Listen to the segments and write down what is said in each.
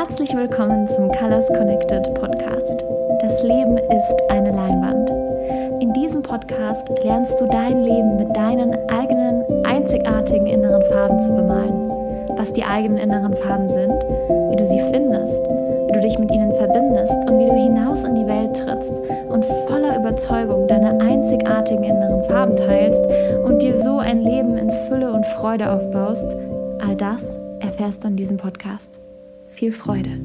Herzlich willkommen zum Colors Connected Podcast. Das Leben ist eine Leinwand. In diesem Podcast lernst du dein Leben mit deinen eigenen einzigartigen inneren Farben zu bemalen. Was die eigenen inneren Farben sind, wie du sie findest, wie du dich mit ihnen verbindest und wie du hinaus in die Welt trittst und voller Überzeugung deine einzigartigen inneren Farben teilst und dir so ein Leben in Fülle und Freude aufbaust, all das erfährst du in diesem Podcast viel Freude.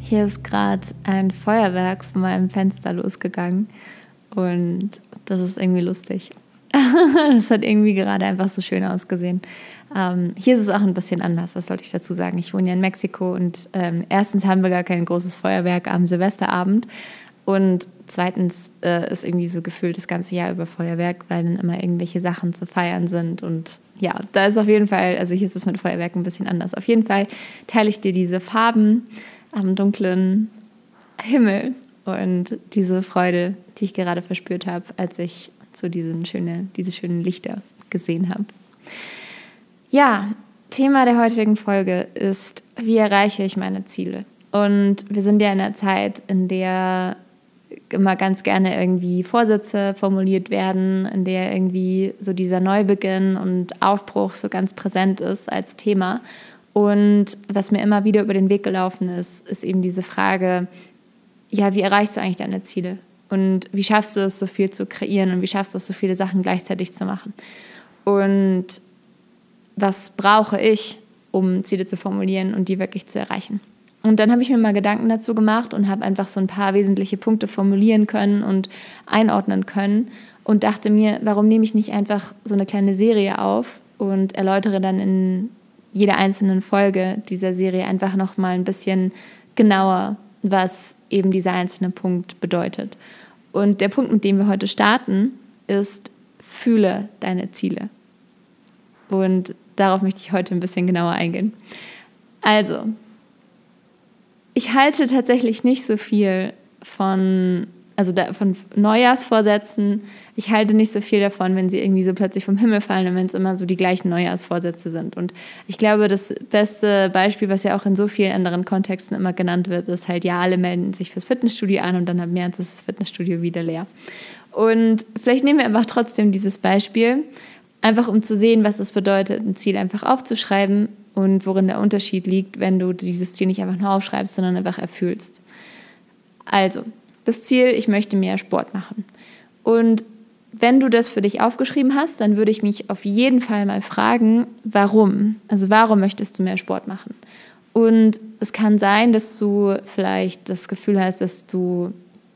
Hier ist gerade ein Feuerwerk von meinem Fenster losgegangen und das ist irgendwie lustig. das hat irgendwie gerade einfach so schön ausgesehen. Ähm, hier ist es auch ein bisschen anders, das sollte ich dazu sagen. Ich wohne ja in Mexiko und ähm, erstens haben wir gar kein großes Feuerwerk am Silvesterabend und zweitens äh, ist irgendwie so gefühlt das ganze Jahr über Feuerwerk, weil dann immer irgendwelche Sachen zu feiern sind und ja, da ist auf jeden Fall, also hier ist es mit Feuerwerk ein bisschen anders. Auf jeden Fall teile ich dir diese Farben am dunklen Himmel und diese Freude, die ich gerade verspürt habe, als ich so diesen schöne, diese schönen Lichter gesehen habe. Ja, Thema der heutigen Folge ist, wie erreiche ich meine Ziele? Und wir sind ja in einer Zeit, in der immer ganz gerne irgendwie Vorsätze formuliert werden, in der irgendwie so dieser Neubeginn und Aufbruch so ganz präsent ist als Thema. Und was mir immer wieder über den Weg gelaufen ist, ist eben diese Frage, ja, wie erreichst du eigentlich deine Ziele? Und wie schaffst du es, so viel zu kreieren und wie schaffst du es, so viele Sachen gleichzeitig zu machen? Und was brauche ich, um Ziele zu formulieren und die wirklich zu erreichen? Und dann habe ich mir mal Gedanken dazu gemacht und habe einfach so ein paar wesentliche Punkte formulieren können und einordnen können und dachte mir, warum nehme ich nicht einfach so eine kleine Serie auf und erläutere dann in jeder einzelnen Folge dieser Serie einfach noch mal ein bisschen genauer, was eben dieser einzelne Punkt bedeutet. Und der Punkt, mit dem wir heute starten, ist fühle deine Ziele. Und darauf möchte ich heute ein bisschen genauer eingehen. Also, ich halte tatsächlich nicht so viel von, also da, von Neujahrsvorsätzen. Ich halte nicht so viel davon, wenn sie irgendwie so plötzlich vom Himmel fallen und wenn es immer so die gleichen Neujahrsvorsätze sind. Und ich glaube, das beste Beispiel, was ja auch in so vielen anderen Kontexten immer genannt wird, ist halt, ja, alle melden sich fürs Fitnessstudio an und dann am März ist das Fitnessstudio wieder leer. Und vielleicht nehmen wir einfach trotzdem dieses Beispiel, einfach um zu sehen, was es bedeutet, ein Ziel einfach aufzuschreiben und worin der Unterschied liegt, wenn du dieses Ziel nicht einfach nur aufschreibst, sondern einfach erfüllst. Also, das Ziel, ich möchte mehr Sport machen. Und wenn du das für dich aufgeschrieben hast, dann würde ich mich auf jeden Fall mal fragen, warum? Also warum möchtest du mehr Sport machen? Und es kann sein, dass du vielleicht das Gefühl hast, dass du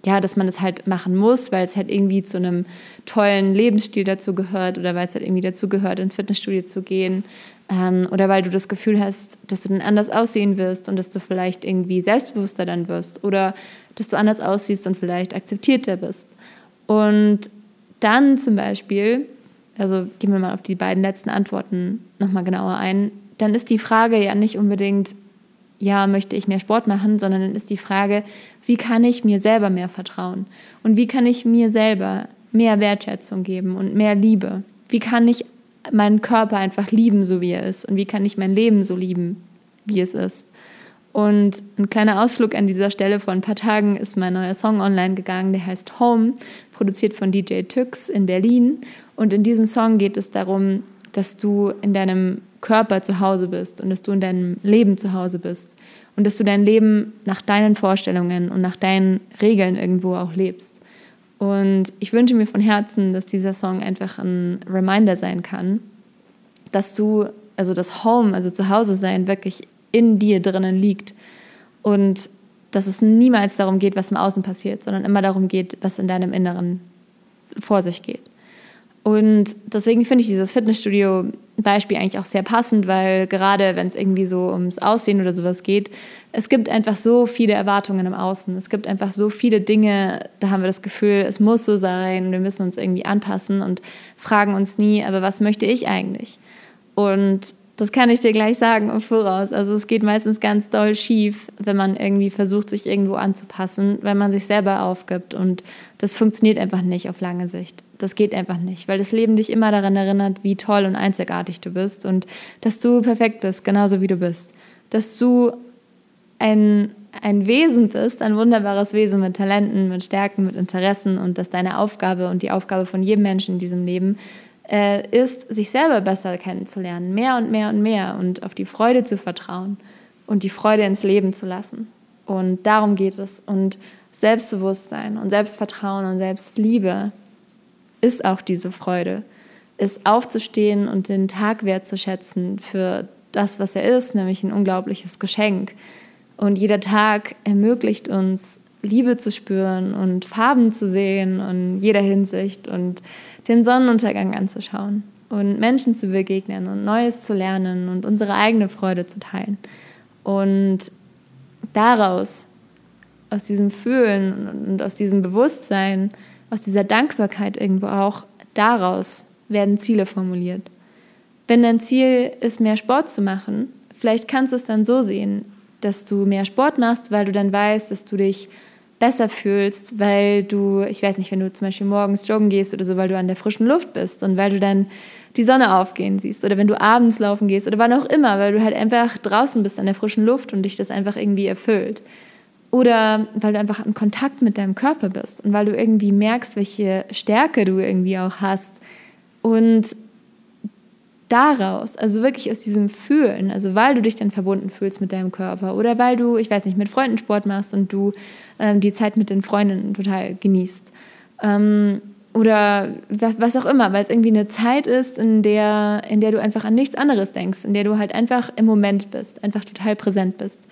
ja, dass man das halt machen muss, weil es halt irgendwie zu einem tollen Lebensstil dazu gehört oder weil es halt irgendwie dazu gehört, ins Fitnessstudio zu gehen ähm, oder weil du das Gefühl hast, dass du dann anders aussehen wirst und dass du vielleicht irgendwie selbstbewusster dann wirst oder dass du anders aussiehst und vielleicht akzeptierter bist. Und dann zum Beispiel, also gehen wir mal auf die beiden letzten Antworten nochmal genauer ein, dann ist die Frage ja nicht unbedingt, ja, möchte ich mehr Sport machen, sondern dann ist die Frage, wie kann ich mir selber mehr vertrauen? Und wie kann ich mir selber mehr Wertschätzung geben und mehr Liebe? Wie kann ich meinen Körper einfach lieben, so wie er ist? Und wie kann ich mein Leben so lieben, wie es ist? Und ein kleiner Ausflug an dieser Stelle. Vor ein paar Tagen ist mein neuer Song online gegangen, der heißt Home, produziert von DJ Tux in Berlin. Und in diesem Song geht es darum, dass du in deinem Körper zu Hause bist und dass du in deinem Leben zu Hause bist und dass du dein Leben nach deinen Vorstellungen und nach deinen Regeln irgendwo auch lebst. Und ich wünsche mir von Herzen, dass dieser Song einfach ein Reminder sein kann, dass du, also das Home, also zu Hause sein, wirklich in dir drinnen liegt und dass es niemals darum geht, was im Außen passiert, sondern immer darum geht, was in deinem Inneren vor sich geht. Und deswegen finde ich dieses Fitnessstudio-Beispiel eigentlich auch sehr passend, weil gerade wenn es irgendwie so ums Aussehen oder sowas geht, es gibt einfach so viele Erwartungen im Außen. Es gibt einfach so viele Dinge, da haben wir das Gefühl, es muss so sein, wir müssen uns irgendwie anpassen und fragen uns nie, aber was möchte ich eigentlich? Und das kann ich dir gleich sagen im Voraus. Also es geht meistens ganz doll schief, wenn man irgendwie versucht, sich irgendwo anzupassen, wenn man sich selber aufgibt. Und das funktioniert einfach nicht auf lange Sicht. Das geht einfach nicht, weil das Leben dich immer daran erinnert, wie toll und einzigartig du bist und dass du perfekt bist, genauso wie du bist. Dass du ein, ein Wesen bist, ein wunderbares Wesen mit Talenten, mit Stärken, mit Interessen und dass deine Aufgabe und die Aufgabe von jedem Menschen in diesem Leben äh, ist, sich selber besser kennenzulernen, mehr und mehr und mehr und auf die Freude zu vertrauen und die Freude ins Leben zu lassen. Und darum geht es. Und Selbstbewusstsein und Selbstvertrauen und Selbstliebe ist auch diese Freude, ist aufzustehen und den Tag wertzuschätzen für das, was er ist, nämlich ein unglaubliches Geschenk. Und jeder Tag ermöglicht uns, Liebe zu spüren und Farben zu sehen in jeder Hinsicht und den Sonnenuntergang anzuschauen und Menschen zu begegnen und Neues zu lernen und unsere eigene Freude zu teilen. Und daraus, aus diesem Fühlen und aus diesem Bewusstsein, aus dieser Dankbarkeit irgendwo auch, daraus werden Ziele formuliert. Wenn dein Ziel ist, mehr Sport zu machen, vielleicht kannst du es dann so sehen, dass du mehr Sport machst, weil du dann weißt, dass du dich besser fühlst, weil du, ich weiß nicht, wenn du zum Beispiel morgens joggen gehst oder so, weil du an der frischen Luft bist und weil du dann die Sonne aufgehen siehst oder wenn du abends laufen gehst oder wann auch immer, weil du halt einfach draußen bist an der frischen Luft und dich das einfach irgendwie erfüllt. Oder weil du einfach in Kontakt mit deinem Körper bist und weil du irgendwie merkst, welche Stärke du irgendwie auch hast. Und daraus, also wirklich aus diesem Fühlen, also weil du dich dann verbunden fühlst mit deinem Körper oder weil du, ich weiß nicht, mit Freunden Sport machst und du ähm, die Zeit mit den Freundinnen total genießt. Ähm, oder was auch immer, weil es irgendwie eine Zeit ist, in der, in der du einfach an nichts anderes denkst, in der du halt einfach im Moment bist, einfach total präsent bist.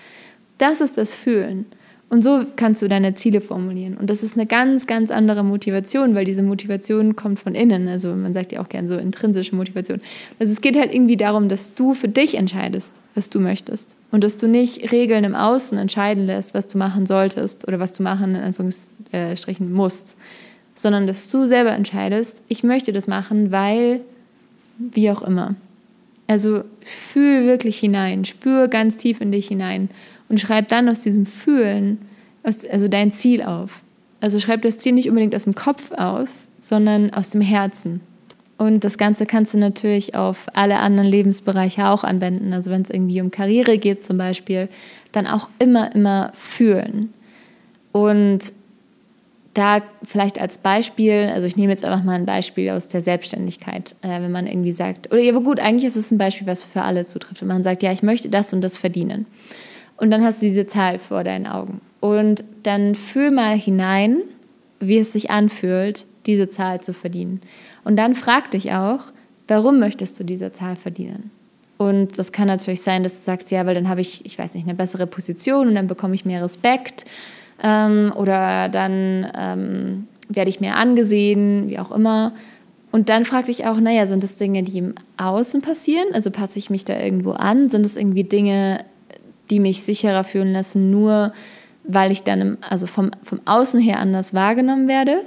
Das ist das Fühlen. Und so kannst du deine Ziele formulieren. Und das ist eine ganz, ganz andere Motivation, weil diese Motivation kommt von innen. Also man sagt ja auch gern so intrinsische Motivation. Also es geht halt irgendwie darum, dass du für dich entscheidest, was du möchtest. Und dass du nicht Regeln im Außen entscheiden lässt, was du machen solltest oder was du machen, in Anführungsstrichen, musst. Sondern dass du selber entscheidest, ich möchte das machen, weil, wie auch immer. Also fühl wirklich hinein, spür ganz tief in dich hinein und schreib dann aus diesem Fühlen also dein Ziel auf. Also schreib das Ziel nicht unbedingt aus dem Kopf auf, sondern aus dem Herzen. Und das Ganze kannst du natürlich auf alle anderen Lebensbereiche auch anwenden. Also wenn es irgendwie um Karriere geht zum Beispiel, dann auch immer, immer fühlen. Und da vielleicht als Beispiel, also ich nehme jetzt einfach mal ein Beispiel aus der Selbstständigkeit, äh, wenn man irgendwie sagt, oder ja, aber gut, eigentlich ist es ein Beispiel, was für alle zutrifft. Wenn man sagt, ja, ich möchte das und das verdienen. Und dann hast du diese Zahl vor deinen Augen. Und dann fühl mal hinein, wie es sich anfühlt, diese Zahl zu verdienen. Und dann frag dich auch, warum möchtest du diese Zahl verdienen? Und das kann natürlich sein, dass du sagst, ja, weil dann habe ich, ich weiß nicht, eine bessere Position und dann bekomme ich mehr Respekt ähm, oder dann ähm, werde ich mehr angesehen, wie auch immer. Und dann frag dich auch, naja, sind das Dinge, die im Außen passieren? Also passe ich mich da irgendwo an? Sind es irgendwie Dinge, die mich sicherer fühlen lassen, nur weil ich dann im, also vom, vom Außen her anders wahrgenommen werde.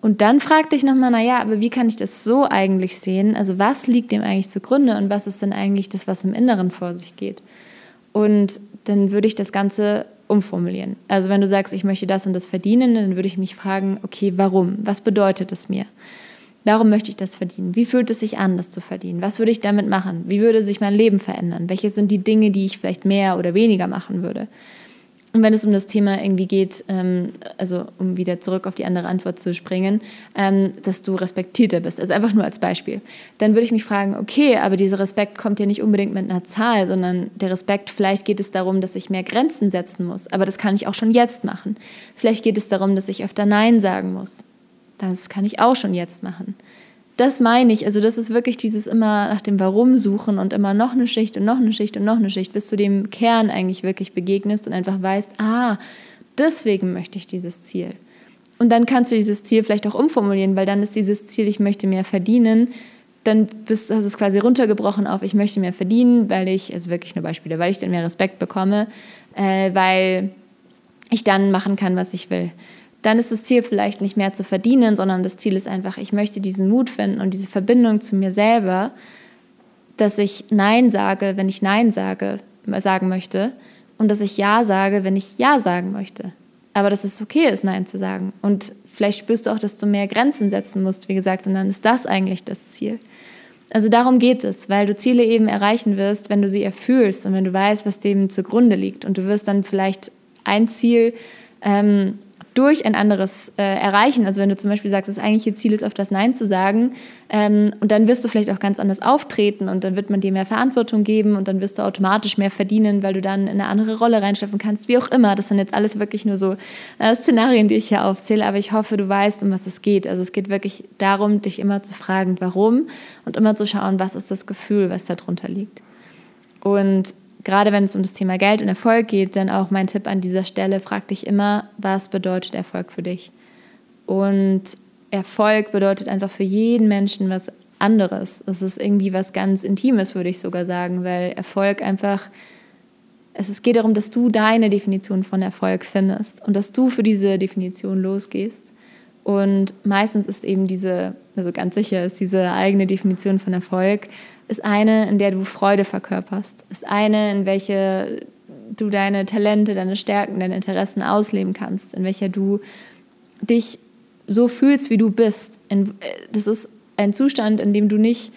Und dann frag dich nochmal, naja, aber wie kann ich das so eigentlich sehen? Also was liegt dem eigentlich zugrunde und was ist denn eigentlich das, was im Inneren vor sich geht? Und dann würde ich das Ganze umformulieren. Also wenn du sagst, ich möchte das und das verdienen, dann würde ich mich fragen, okay, warum? Was bedeutet es mir? Warum möchte ich das verdienen? Wie fühlt es sich an, das zu verdienen? Was würde ich damit machen? Wie würde sich mein Leben verändern? Welche sind die Dinge, die ich vielleicht mehr oder weniger machen würde? Und wenn es um das Thema irgendwie geht, ähm, also um wieder zurück auf die andere Antwort zu springen, ähm, dass du respektierter bist, also einfach nur als Beispiel, dann würde ich mich fragen, okay, aber dieser Respekt kommt ja nicht unbedingt mit einer Zahl, sondern der Respekt, vielleicht geht es darum, dass ich mehr Grenzen setzen muss, aber das kann ich auch schon jetzt machen. Vielleicht geht es darum, dass ich öfter Nein sagen muss das kann ich auch schon jetzt machen. Das meine ich, also das ist wirklich dieses immer nach dem Warum suchen und immer noch eine Schicht und noch eine Schicht und noch eine Schicht, bis du dem Kern eigentlich wirklich begegnest und einfach weißt, ah, deswegen möchte ich dieses Ziel. Und dann kannst du dieses Ziel vielleicht auch umformulieren, weil dann ist dieses Ziel, ich möchte mehr verdienen, dann bist, hast du es quasi runtergebrochen auf, ich möchte mehr verdienen, weil ich, also wirklich nur Beispiele, weil ich dann mehr Respekt bekomme, äh, weil ich dann machen kann, was ich will dann ist das Ziel vielleicht nicht mehr zu verdienen, sondern das Ziel ist einfach, ich möchte diesen Mut finden und diese Verbindung zu mir selber, dass ich Nein sage, wenn ich Nein sage, sagen möchte und dass ich Ja sage, wenn ich Ja sagen möchte. Aber dass es okay ist, Nein zu sagen. Und vielleicht spürst du auch, dass du mehr Grenzen setzen musst, wie gesagt, und dann ist das eigentlich das Ziel. Also darum geht es, weil du Ziele eben erreichen wirst, wenn du sie erfühlst und wenn du weißt, was dem zugrunde liegt. Und du wirst dann vielleicht ein Ziel ähm, durch ein anderes äh, erreichen. Also wenn du zum Beispiel sagst, das eigentliche Ziel ist, auf das Nein zu sagen, ähm, und dann wirst du vielleicht auch ganz anders auftreten und dann wird man dir mehr Verantwortung geben und dann wirst du automatisch mehr verdienen, weil du dann in eine andere Rolle reinschöpfen kannst, wie auch immer. Das sind jetzt alles wirklich nur so äh, Szenarien, die ich hier aufzähle, aber ich hoffe, du weißt, um was es geht. Also es geht wirklich darum, dich immer zu fragen, warum und immer zu schauen, was ist das Gefühl, was darunter liegt. Und gerade wenn es um das Thema Geld und Erfolg geht, dann auch mein Tipp an dieser Stelle, frag dich immer, was bedeutet Erfolg für dich? Und Erfolg bedeutet einfach für jeden Menschen was anderes. Es ist irgendwie was ganz Intimes, würde ich sogar sagen, weil Erfolg einfach, es geht darum, dass du deine Definition von Erfolg findest und dass du für diese Definition losgehst. Und meistens ist eben diese, also ganz sicher ist diese eigene Definition von Erfolg ist eine, in der du Freude verkörperst, ist eine, in welche du deine Talente, deine Stärken, deine Interessen ausleben kannst, in welcher du dich so fühlst, wie du bist. Das ist ein Zustand, in dem du nicht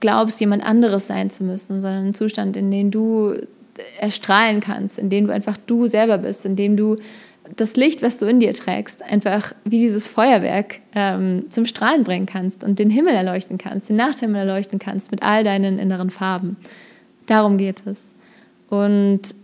glaubst, jemand anderes sein zu müssen, sondern ein Zustand, in dem du erstrahlen kannst, in dem du einfach du selber bist, in dem du das Licht, was du in dir trägst, einfach wie dieses Feuerwerk ähm, zum Strahlen bringen kannst und den Himmel erleuchten kannst, den Nachthimmel erleuchten kannst mit all deinen inneren Farben. Darum geht es. Und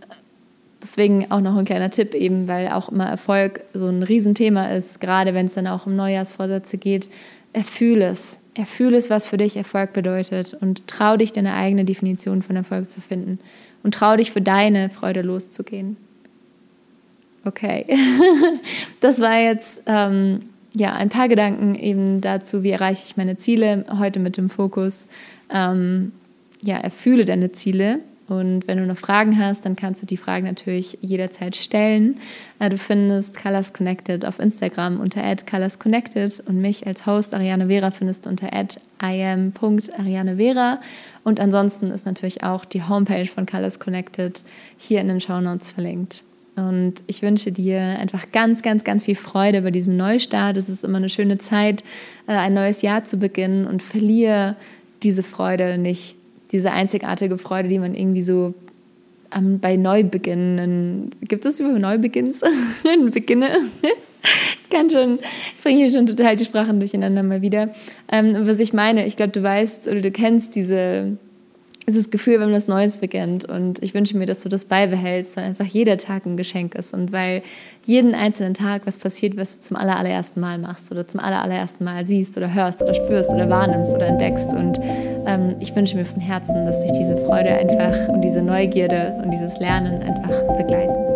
deswegen auch noch ein kleiner Tipp eben, weil auch immer Erfolg so ein Riesenthema ist, gerade wenn es dann auch um Neujahrsvorsätze geht. Erfühl es. Erfühl es, was für dich Erfolg bedeutet und trau dich, deine eigene Definition von Erfolg zu finden und trau dich, für deine Freude loszugehen. Okay, das war jetzt ähm, ja ein paar Gedanken eben dazu, wie erreiche ich meine Ziele. Heute mit dem Fokus, ähm, ja, erfühle deine Ziele. Und wenn du noch Fragen hast, dann kannst du die Fragen natürlich jederzeit stellen. Äh, du findest Colors Connected auf Instagram unter @colorsconnected und mich als Host Ariane Vera findest du unter @im.arianevera. Und ansonsten ist natürlich auch die Homepage von Colors Connected hier in den Show Notes verlinkt. Und ich wünsche dir einfach ganz, ganz, ganz viel Freude bei diesem Neustart. Es ist immer eine schöne Zeit, äh, ein neues Jahr zu beginnen und verliere diese Freude nicht, diese einzigartige Freude, die man irgendwie so bei Neubeginnen, gibt es über Neubeginns? Beginne? ich kann schon, ich bringe hier schon total die Sprachen durcheinander mal wieder. Ähm, was ich meine, ich glaube, du weißt oder du kennst diese dieses Gefühl, wenn das Neues beginnt. Und ich wünsche mir, dass du das beibehältst, weil einfach jeder Tag ein Geschenk ist und weil jeden einzelnen Tag was passiert, was du zum allerersten Mal machst oder zum allerersten Mal siehst oder hörst oder spürst oder wahrnimmst oder entdeckst. Und ähm, ich wünsche mir von Herzen, dass dich diese Freude einfach und diese Neugierde und dieses Lernen einfach begleiten.